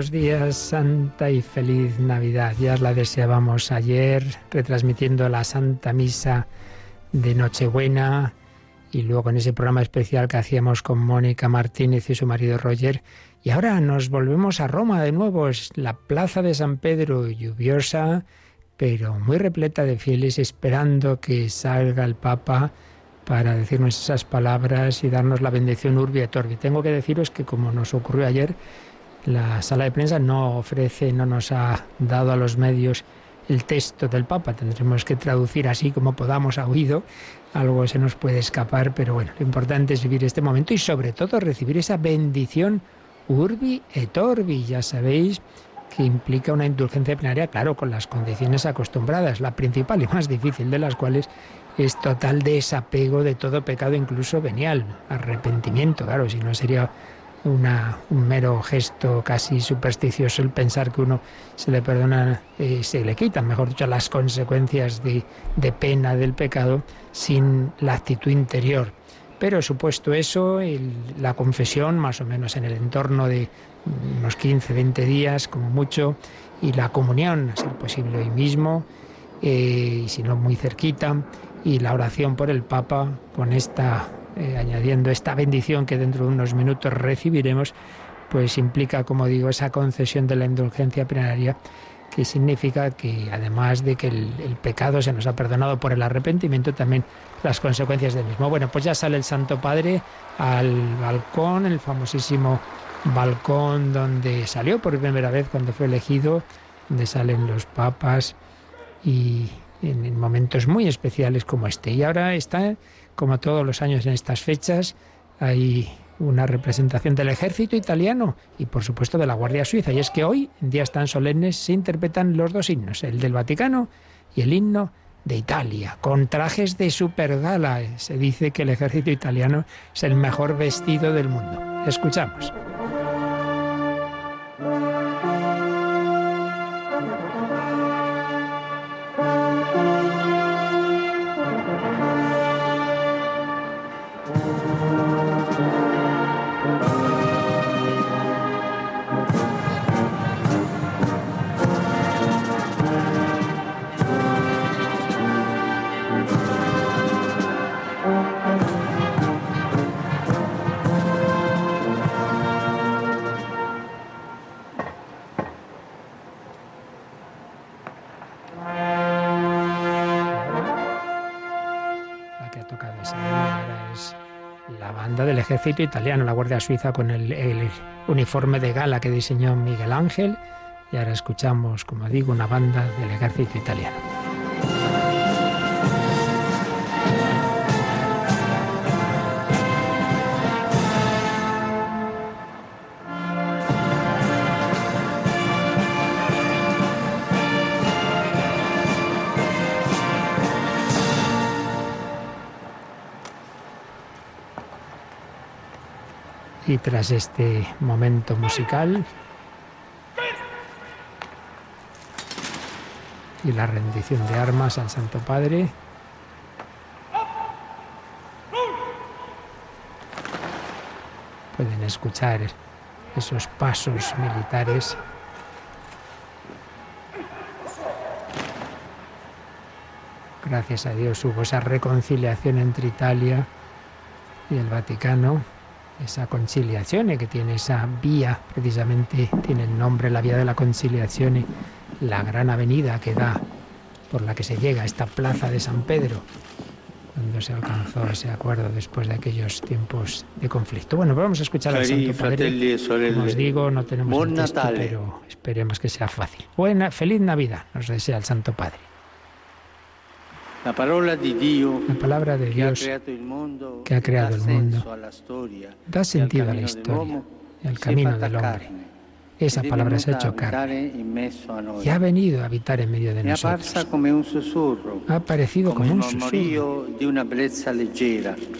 buenos días, Santa y feliz Navidad. Ya la deseábamos ayer, retransmitiendo la Santa Misa de Nochebuena y luego en ese programa especial que hacíamos con Mónica Martínez y su marido Roger. Y ahora nos volvemos a Roma de nuevo. Es la plaza de San Pedro, lluviosa, pero muy repleta de fieles, esperando que salga el Papa para decirnos esas palabras y darnos la bendición urbi et orbi. Tengo que deciros que como nos ocurrió ayer, la sala de prensa no ofrece, no nos ha dado a los medios el texto del Papa. Tendremos que traducir así como podamos a oído. Algo se nos puede escapar, pero bueno, lo importante es vivir este momento y sobre todo recibir esa bendición urbi et orbi. Ya sabéis que implica una indulgencia plenaria, claro, con las condiciones acostumbradas, la principal y más difícil de las cuales es total desapego de todo pecado, incluso venial, arrepentimiento, claro, si no sería una, un mero gesto casi supersticioso el pensar que uno se le perdona, eh, se le quitan, mejor dicho, las consecuencias de, de pena del pecado sin la actitud interior. Pero supuesto eso, la confesión, más o menos en el entorno de unos 15, 20 días, como mucho, y la comunión, a ser posible hoy mismo, eh, y si no muy cerquita, y la oración por el Papa con esta, eh, añadiendo esta bendición que dentro de unos minutos recibiremos, pues implica, como digo, esa concesión de la indulgencia plenaria que significa que además de que el, el, pecado se nos ha perdonado por el arrepentimiento, también las consecuencias del mismo. Bueno, pues ya sale el Santo Padre al balcón, el famosísimo balcón donde salió por primera vez cuando fue elegido, donde salen los papas y, en, momentos muy especiales como este. Y ahora está, como todos los años en estas fechas, hay una representación del ejército italiano y por supuesto de la Guardia Suiza. Y es que hoy, en días tan solemnes, se interpretan los dos himnos, el del Vaticano y el himno de Italia, con trajes de supergala. Se dice que el ejército italiano es el mejor vestido del mundo. Escuchamos. Ejército italiano, la Guardia Suiza, con el, el, uniforme de gala que diseñó Miguel Ángel. Y ahora escuchamos, como digo, una banda del ejército italiano. Tras este momento musical. Y la rendición de armas al Santo Padre, pueden escuchar esos pasos militares. Gracias a Dios hubo esa reconciliación entre Italia y el Vaticano esa conciliación que tiene esa vía, precisamente tiene el nombre, la vía de la conciliación, la gran avenida que da por la que se llega a esta plaza de San Pedro, cuando se alcanzó ese acuerdo después de aquellos tiempos de conflicto. Bueno, pues vamos a escuchar al Santo Padre. Como os digo, no tenemos el texto, pero esperemos que sea fácil. Buena, feliz Navidad, nos desea el Santo Padre. La palabra de Dios, que ha creado el mundo da sentido a la historia y al camino del hombre. Esa palabra se ha hecho carne. y ha venido a habitar en medio de nosotros. Ha aparecido como un susurro,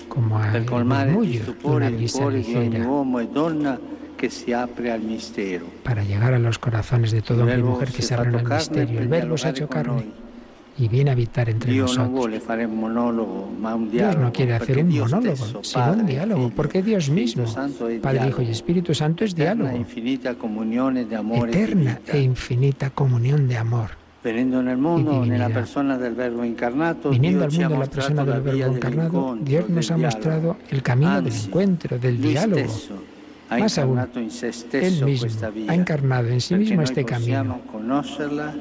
como el murmullo de una brisa ligera. para llegar a los corazones de todo hombre y mujer que se abren al misterio. El verbo se ha hecho carne y viene a habitar entre Dio non nosotros. Dios no quiere hacer un monólogo, sino un diálogo, porque Dios mismo, Padre, Hijo y. Espíritu Santo es diálogo, eterna e infinita comunión de amor. Venendo nel mondo, divinità. nella persona del Verbo incarnato, Viniendo al mundo la mostrato persona la del Verbo encarnado, Dios nos ha mostrado el camino del encuentro, del diálogo. Más aún, Él mismo ha encarnado en sí mismo este camino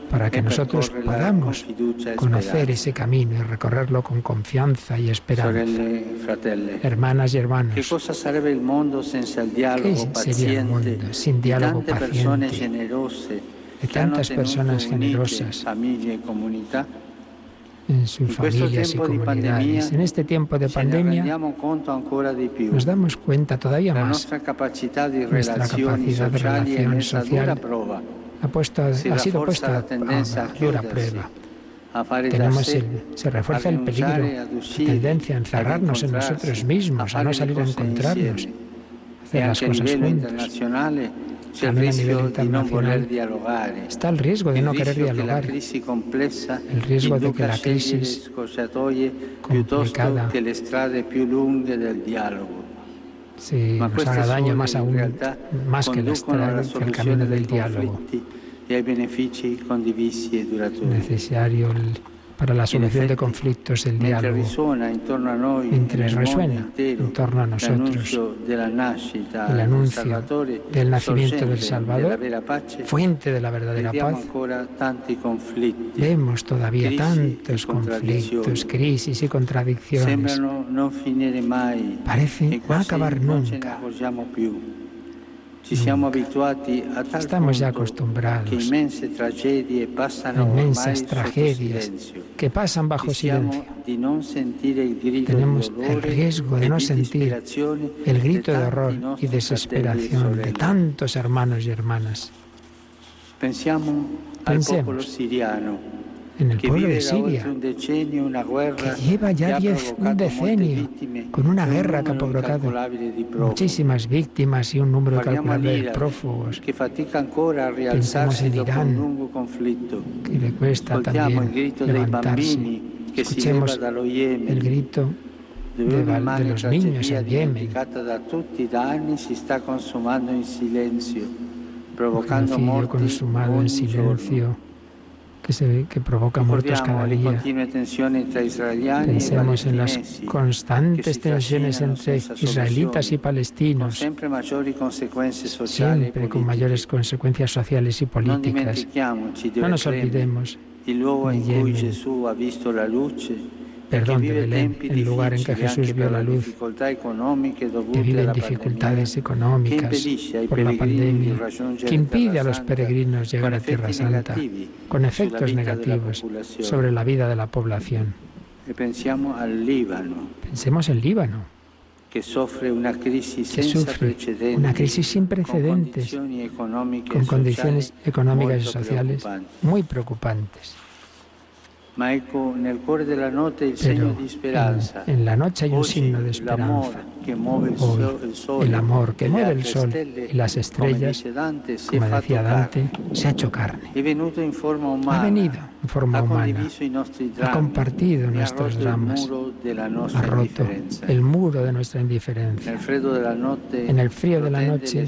para que nosotros podamos conocer ese camino y recorrerlo con confianza y esperanza. Hermanas y hermanos, ¿qué sería el mundo sin di diálogo paciente? De tantas personas generosas? En sus familias y comunidades? En este tiempo de pandemia nos damos cuenta todavía más. di Nuestra capacidad de relación social. Ha, puesto, Si ha sido puesta a, dura prueba. Tenemos el, se refuerza el peligro, la tendencia a encerrarnos en nosotros mismos, a no salir a cose encontrarnos, E hacer las cosas juntos. También a nivel internacional. Está el riesgo de no querer dialogar, El riesgo de que la crisis complicada si nos haga daño más aún, más que el camino del diálogo. Necesario el- para la solución de conflictos el diálogo. risuona intorno a noi Mentre e nel mondo risuena intero intorno a nosotros el anuncio del nacimiento del Salvador, Fuente de la verdadera paz, vemos todavía tantos conflictos, crisis y contradicciones. Parece e no acabar nunca. Estamos ya acostumbrados a inmensas tragedias que pasan bajo silencio. Tenemos el riesgo de e no sentir el grito de horror y e desesperación de tantos hermanos y hermanas. Pensemos En el pueblo de Siria, que lleva ya diez, un decenio, con una un guerra que ha provocado muchísimas víctimas y un número Guardiamo calculable de prófugos Pensamos en Irán, que le cuesta también levantarse. Escuchemos el grito de de los niños en Yemen. un genocidio consumado en silencio. Que, se, que provoca muertos cada día. Pensemos en las constantes si tensiones entre israelitas y palestinos, siempre con mayores consecuencias sociales y políticas. No nos olvidemos, cui Yemen. Perdón, de Belén, el lugar en que Jesús vio la luz, que vive en dificultades económicas por la pandemia, que impide a los peregrinos llegar a Tierra Santa con efectos negativos sobre la vida de la población. E Pensemos en Líbano, che soffre una crisi que sufre una crisis sin precedentes, con e condiciones económicas y sociales muy preocupantes. Pero en, en la noche hay un signo de esperanza. Hoy, el amor que mueve el sol y las estrellas, como decía. Dante, se ha hecho carne. Ha venido en forma humana, ha compartido nuestros dramas, ha roto el muro de nuestra indiferencia. En el frío de la noche,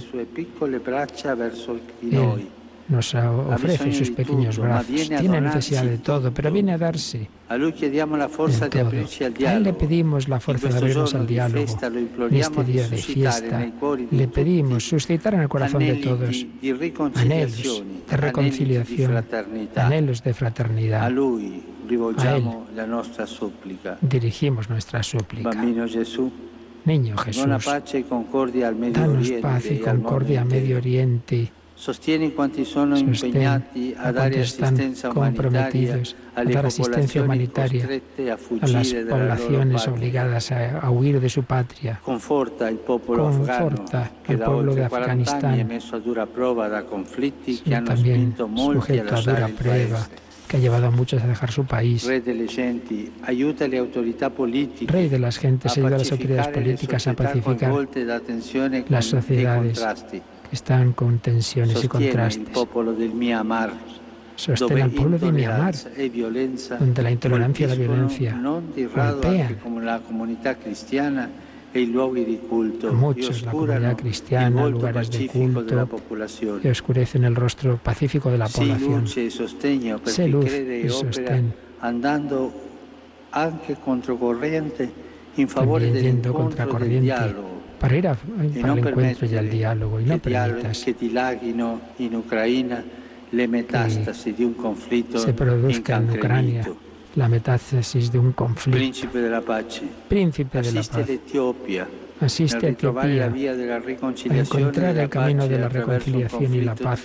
Él. Nos ofrece sus pequeños brazos. a Tiene necesidad de todo, pero viene a darse A en todo. A Él le pedimos la fuerza de abrirnos al di diálogo. En este día de fiesta le pedimos suscitar en el corazón de todos anhelos de reconciliación, anhelos de A fraternidad. nostra supplica. Dirigimos nuestra súplica. Niño Jesús, e danos paz y e concordia a Medio. Oriente. Sostén a cuantos están comprometidos a dar asistencia humanitaria a las poblaciones obligadas a, huir de su patria. Conforta al pueblo de 40 anni è Afganistán, también sujeto a dura prueba, paese. que ha llevado a muchos a dejar su país. Rey de las gentes, ayuda a las autoridades políticas a pacificar las sociedades están con tensiones y Sostiene il contrastes. Sostén al pueblo de Myanmar, e donde la intolerancia y la violencia golpean a muchos, la comunidad cristiana, lugares de culto, y oscurecen el rostro pacífico de la población. e chi luz y sostén. andando anche controcorrente in favore del contracorriente para ir a- para el encuentro y al diálogo y no permitas conflitto se produzca en Ucrania la metástasis de un conflicto. Principe della pace, Príncipe de la paz, asiste a Etiopía a encontrar el camino de la reconciliación y la paz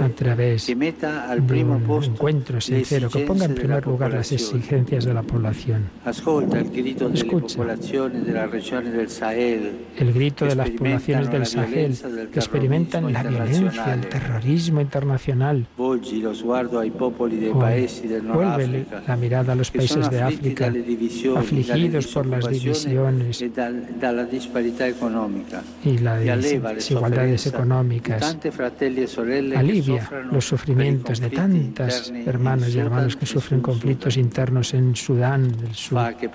a través de un encuentro sincero que ponga en primer lugar las exigencias de la población. Escucha. El grito de las poblaciones del Sahel que experimentan la violencia, el terrorismo internacional. Vuelve la mirada a los países de África, afligidos por las divisiones dalla disparità economica. y las desigualdades económicas. e Alivia los sufrimientos de tantas hermanos y hermanos que sufren conflictos internos en Sudán del Sur. Haz que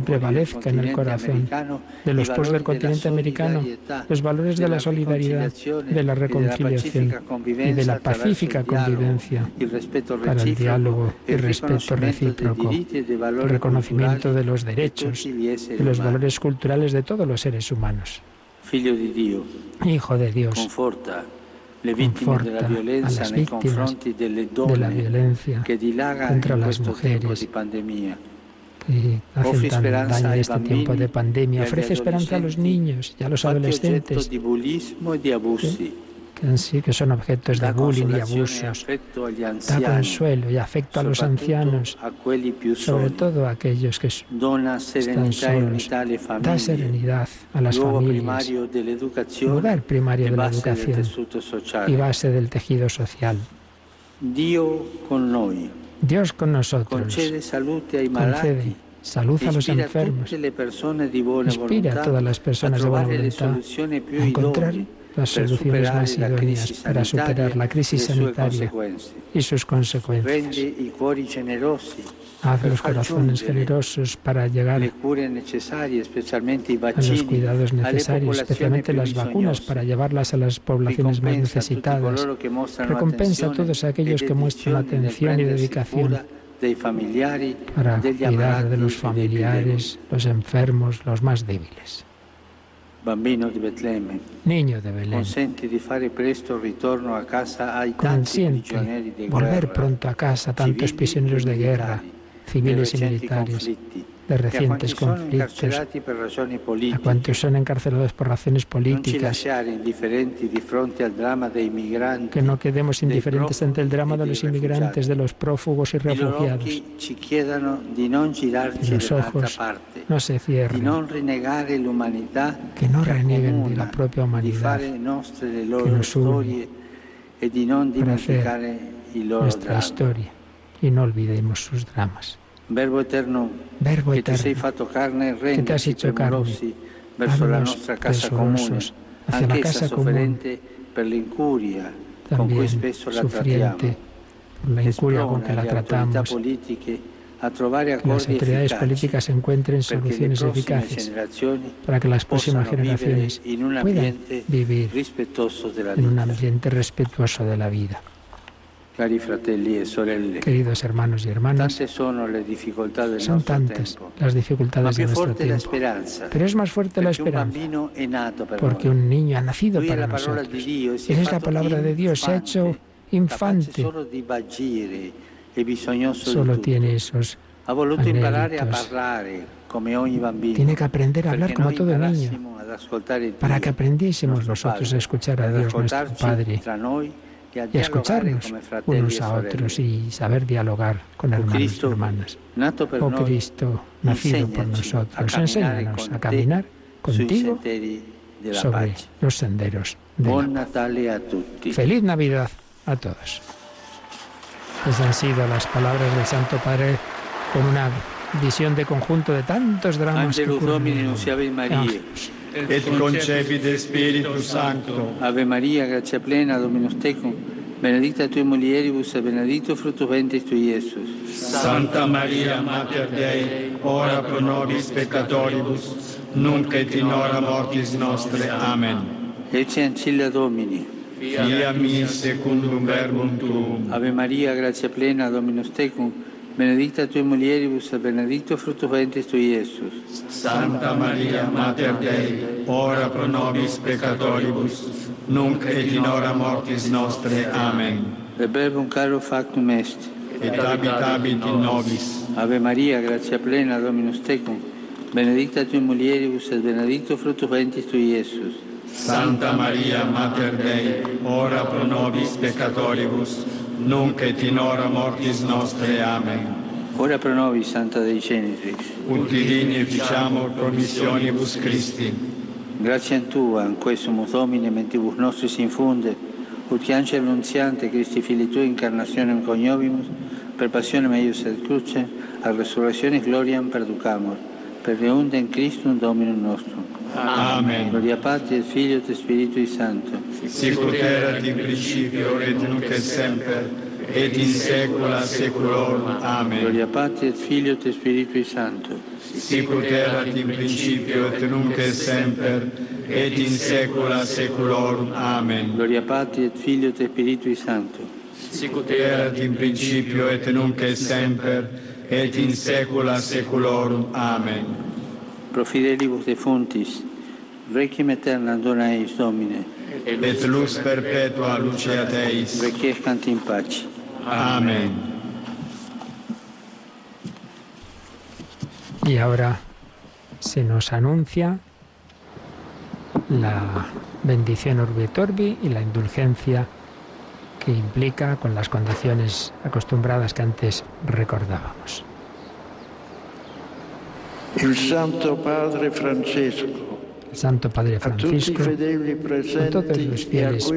prevalezca en el corazón de los pueblos del continente americano los valores de la solidaridad, de la reconciliación y de la pacífica convivencia para el diálogo y respeto recíproco, el reconocimiento de los derechos y los valores culturales de todos los seres humanos. Hijo de Dios, conforta a las víctimas de la violencia contra las mujeres que hacen tan daño en este tiempo de pandemia. Ofrece esperanza a los niños y a los adolescentes que, han si- que son objetos de bullying y abusos. Da consuelo y afecto a los ancianos, sobre todo a aquellos que están solos. Da serenidad a las familias, lugar primario de la educación y base del tejido social. Dios con nosotros. Concede salud a los enfermos, inspira a todas las personas de buena voluntad. a encontrar las soluciones más idóneas para superar la crisis sanitaria y sus consecuencias. Haz los corazones generosos para llegar a los cuidados necesarios, especialmente las vacunas, para llevarlas a las poblaciones más necesitadas. Recompensa a todos aquellos e que muestran atención y dedicación para cuidar de los familiares, los enfermos, los más débiles. Niño de Belén, consenti di fare presto il ritorno a casa ai tanti prigionieri consiente di volver pronto a casa tantos civili prisioneros e de guerra, civiles y recenti militares, de recientes conflictos, a cuantos son encarcelados por razones políticas, que no quedemos indiferentes ante el drama de los inmigrantes, de los prófugos y refugiados. Y los ojos no se cierren, que no che renieguen de la propia humanidad, que nos une e para hacer nuestra historia. Y no olvidemos sus dramas. Verbo eterno Verbo che ti sei eterno, fatto carne, che ti has hecho carne, verso la nostra casa comune, presurosos hacia la anch'essa casa común, sofferente per l'incuria con cui spesso la sufriente trattiamo. la incuria con que la tratamos, que las autoridades políticas encuentren soluciones eficaces para que las próximas generaciones puedan vivir en un ambiente respetuoso de la vida. Queridos hermanos y hermanas, son tantas las dificultades de nuestro tiempo, pero es más fuerte la esperanza, porque un niño ha nacido para nosotros. E Él è es la palabra de Dios, se ha hecho infante, solo e tiene esos, Ha voluto imparare a anelitos. parlare come ogni bambino. tiene que aprender a hablar como todo niño, para que aprendiésemos nosotros a escuchar a Dios nuestro Padre e y a escucharnos unos a otros y saber dialogar con Oh hermanos y hermanas. Oh Cristo, nacido por nosotros, enséñanos a caminar contigo sobre los senderos de la. Feliz Navidad a todos. Esas han sido las palabras del Santo Padre con una visión de conjunto de tantos dramas que Angelus ocurren Domini en el nunciavi mundo. Maria. Et concepit Spiritus Sancto, Ave Maria, grazia plena, Dominus tecum, benedicta tui mulieribus e benedictus fructus ventris tui, Iesus. Santa Maria, Mater Dei, ora pro nobis peccatoribus, nunc et in hora mortis nostre. Amen. Ecce ancilla Domini. Via mi secundum verbum tuum. Ave Maria, gratia plena, Dominus tecum, benedicta tui mulieribus benedictus fructus ventris tui, Iesus. Santa Maria, Mater Dei, ora pro nobis peccatoribus, nunc et in hora mortis nostre. Amen. Verbum caro factum est. Et habitabit in nobis. Ave Maria, gratia plena, Dominus tecum, benedicta tui mulieribus et benedictus fructus ventris tui, Iesus. Santa Maria, Mater Dei, ora pro nobis peccatoribus, nunc et in hora mortis nostre. Amen. Ora pro nobis, Santa Dei Genitrix. Ut divini ficiamur promissionibus Christi. Grazie a Tua, in questo Domine, mentibus nostris infunde, ut che angelo annunziante Christi Fili Tui incarnationem coniovimus, per passione meius et cruce, a resurrectione gloriam perducamur, per reundem Christum Dominum nostrum. Amen. Gloria Patri et Filio et Spiritui Sancto. Sicut erat in principio et nunc et semper, et in saecula saeculorum. Amen. Gloria Patri et Filio et Spiritui Sancto. Sicut erat in principio et nunc et semper, et in saecula saeculorum. Amen. Gloria Patri et Filio et Spiritui Sancto. Sicut erat in principio et nunc et semper, et in saecula saeculorum. Amen. Pro fidelibus defuntis, requiem aeternam dona eis Domine, Et lux perpetua luceat eis. requiescant in pace. Amen. Y ahora se nos anuncia la bendición Urbi et Orbi y la indulgencia que implica con las condiciones acostumbradas que antes recordábamos. Il Santo Padre Francesco, El Santo Padre Francisco, a todos los fieles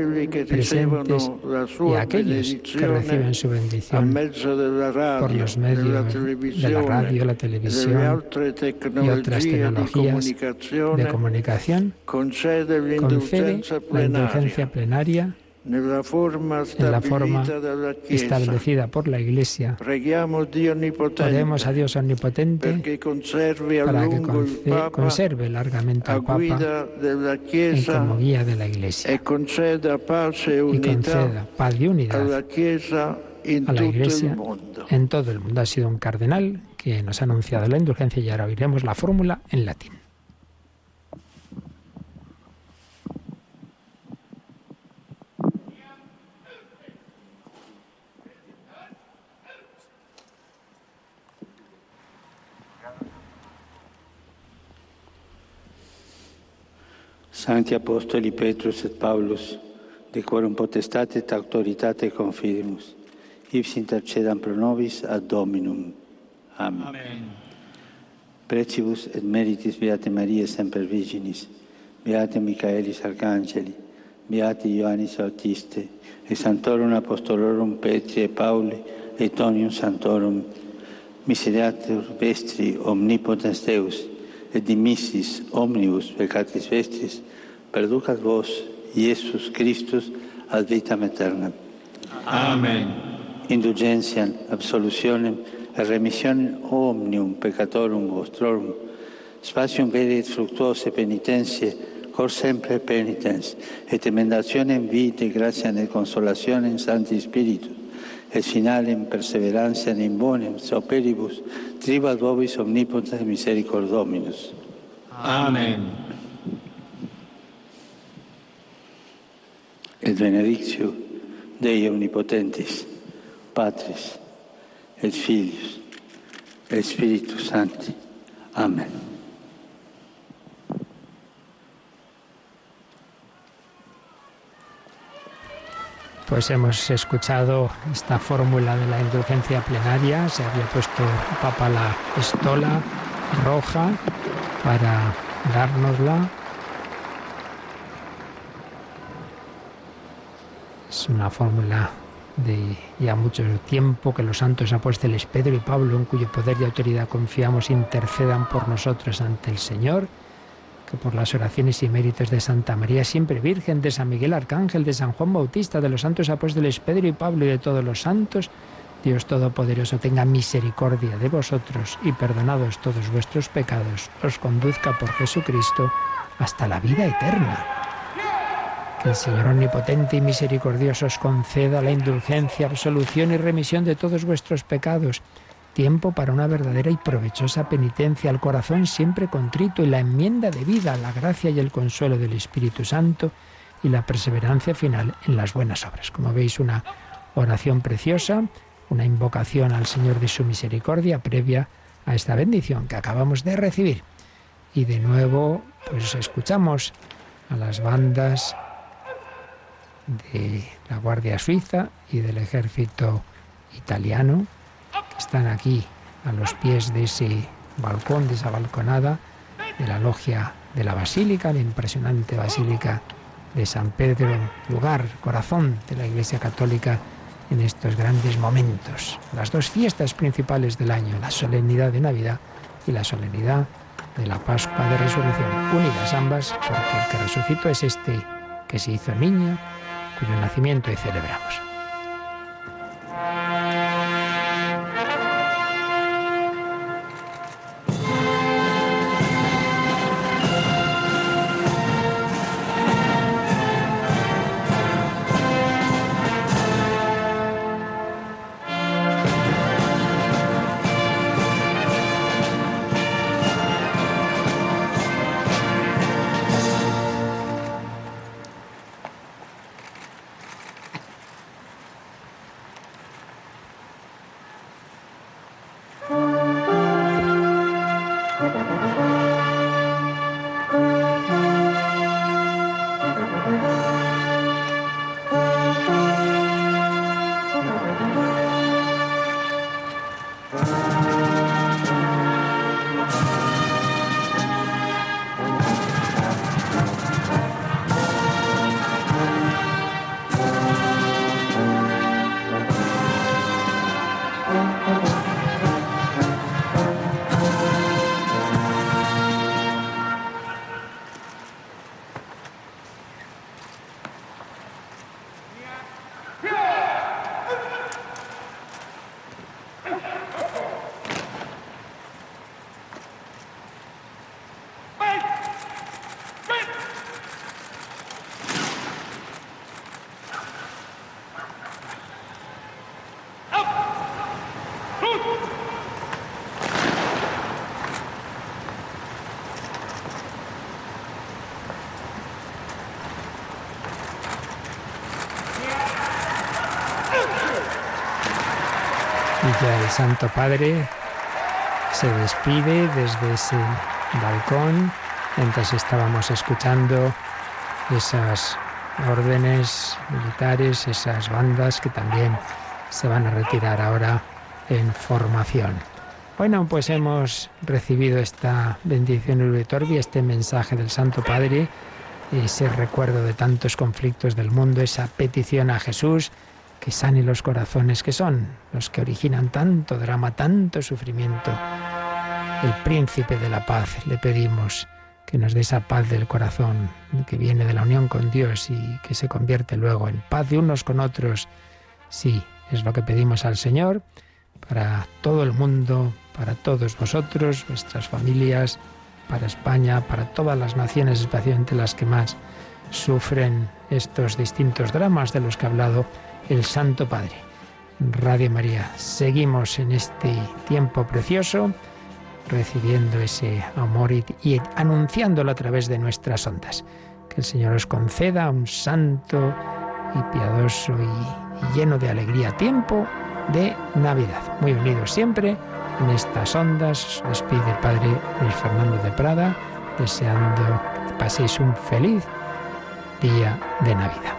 presentes y a aquellos que reciben su bendición por los medios de la radio, la televisión y otras tecnologías de comunicación, concede la indulgencia plenaria en la forma establecida por la Iglesia. Oremos a Dios Omnipotente para que conserve largamente al Papa Chiesa como guía de la Iglesia e conceda pace e y conceda paz y unidad a la Iglesia en todo el mundo. Ha sido un cardenal que nos ha anunciado la indulgencia y ahora oiremos la fórmula en latín. Sancti Apostoli Petrus et Paulus, de quorum potestate et autoritate confidimus, ips intercedam pro nobis ad Dominum. Amen. Amen. Precibus et meritis Beate Maria Semper Virginis, Beate Michaelis Arcangeli, Beate Ioannis Autiste, et Santorum Apostolorum Petri et Pauli, et Onium Santorum, miseriatur vestri omnipotens Deus, et dimissis omnibus peccatis vestris, perducat vos, Iesus Christus, ad vitam aeternam. Amen. Indulgentiam, absolutionem, et remissionem omnium peccatorum vostrorum, spatium veri et fructuose penitentiae, cor sempre penitens, et emendationem vitae gratiam et consolationem Sancti Spiritus, et finalem perseverantiam in bonem operibus tribas vobis omnipotens misericord Dominus. Amen. Et benedictio Dei omnipotentis, Patris, et Filius, et Spiritus Sancti. Amen. Pues hemos escuchado esta fórmula de la indulgencia plenaria. Se había puesto Papa la estola roja para dárnosla. Es una fórmula de ya mucho tiempo que los santos apóstoles Pedro y Pablo, en cuyo poder y autoridad confiamos, intercedan por nosotros ante el Señor, por las oraciones y méritos de Santa María siempre Virgen, de San Miguel Arcángel, de San Juan Bautista, de los santos apóstoles Pedro y Pablo y de todos los santos, Dios Todopoderoso tenga misericordia de vosotros y perdonados todos vuestros pecados, os conduzca por Jesucristo hasta la vida eterna. Que el Señor Omnipotente y Misericordioso os conceda la indulgencia, absolución y remisión de todos vuestros pecados, tiempo para una verdadera y provechosa penitencia al corazón siempre contrito y la enmienda de vida, la gracia y el consuelo del Espíritu Santo y la perseverancia final en las buenas obras. Como veis, una oración preciosa una invocación al Señor de su misericordia previa a esta bendición que acabamos de recibir. Y de nuevo, pues escuchamos a las bandas de la Guardia Suiza y del ejército italiano están aquí a los pies de ese balcón, de esa balconada de la logia de la Basílica, la impresionante Basílica de San Pedro, lugar, corazón de la Iglesia Católica en estos grandes momentos, las dos fiestas principales del año, la solemnidad de Navidad y la solemnidad de la Pascua de Resurrección, unidas ambas porque el que resucitó es este que se hizo niño, cuyo nacimiento hoy celebramos. El Santo Padre se despide desde ese balcón mientras estábamos escuchando esas órdenes militares, esas bandas que también se van a retirar ahora en formación. Bueno, pues hemos recibido esta bendición Torbi, este mensaje del Santo Padre, ese recuerdo de tantos conflictos del mundo, esa petición a Jesús que sane los corazones que son los que originan tanto drama, tanto sufrimiento. El príncipe de la paz le pedimos que nos dé esa paz del corazón que viene de la unión con Dios y que se convierte luego en paz de unos con otros. Sí, es lo que pedimos al Señor para todo el mundo, para todos vosotros, vuestras familias, para España, para todas las naciones, especialmente las que más sufren estos distintos dramas de los que ha hablado el Santo Padre. Radio María, seguimos en este tiempo precioso recibiendo ese amor y, anunciándolo a través de nuestras ondas. Que el Señor os conceda un santo y piadoso y, lleno de alegría tiempo de Navidad. Muy unidos siempre en estas ondas. Despide el Padre Luis Fernando de Prada, deseando que paséis un feliz día de Navidad.